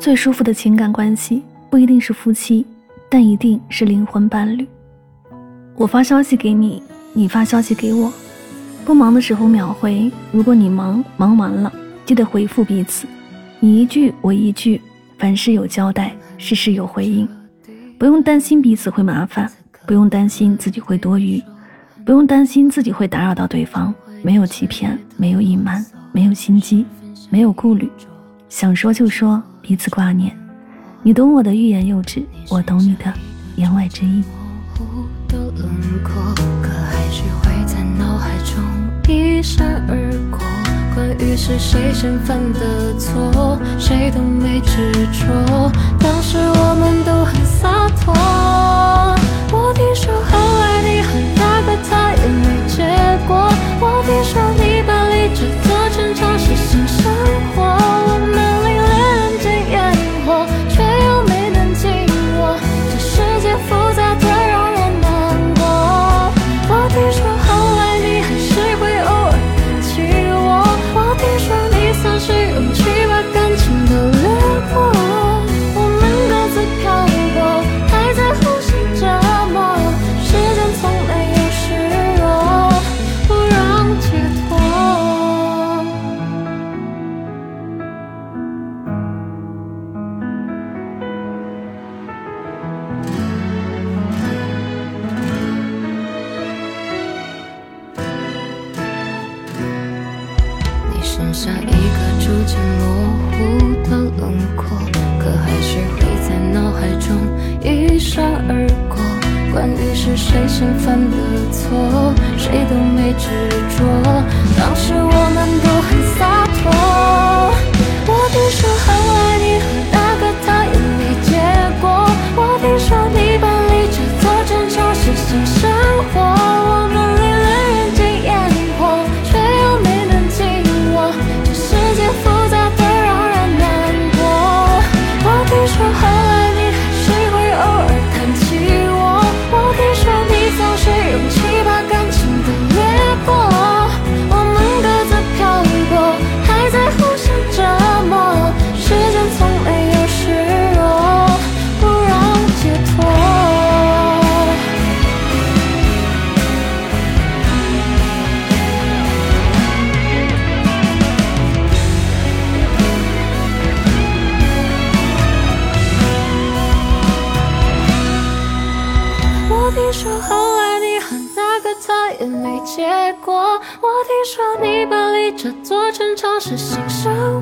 最舒服的情感关系不一定是夫妻，但一定是灵魂伴侣。我发消息给你，你发消息给我，不忙的时候秒回。如果你忙，忙完了记得回复彼此，你一句我一句，凡事有交代，事事有回应，不用担心彼此会麻烦，不用担心自己会多余，不用担心自己会打扰到对方。没有欺骗，没有隐瞒，没有心机，没有顾虑，想说就说。彼此挂念，你懂我的欲言又止，我懂你的言外之意。模糊的轮廓，可还是会在脑海中一闪而过。关于是谁先犯的错，谁都没执着。剩下一个逐渐模糊的轮廓，可还是会在脑海中一那个他也没结果。我听说你把离这座城尝试新生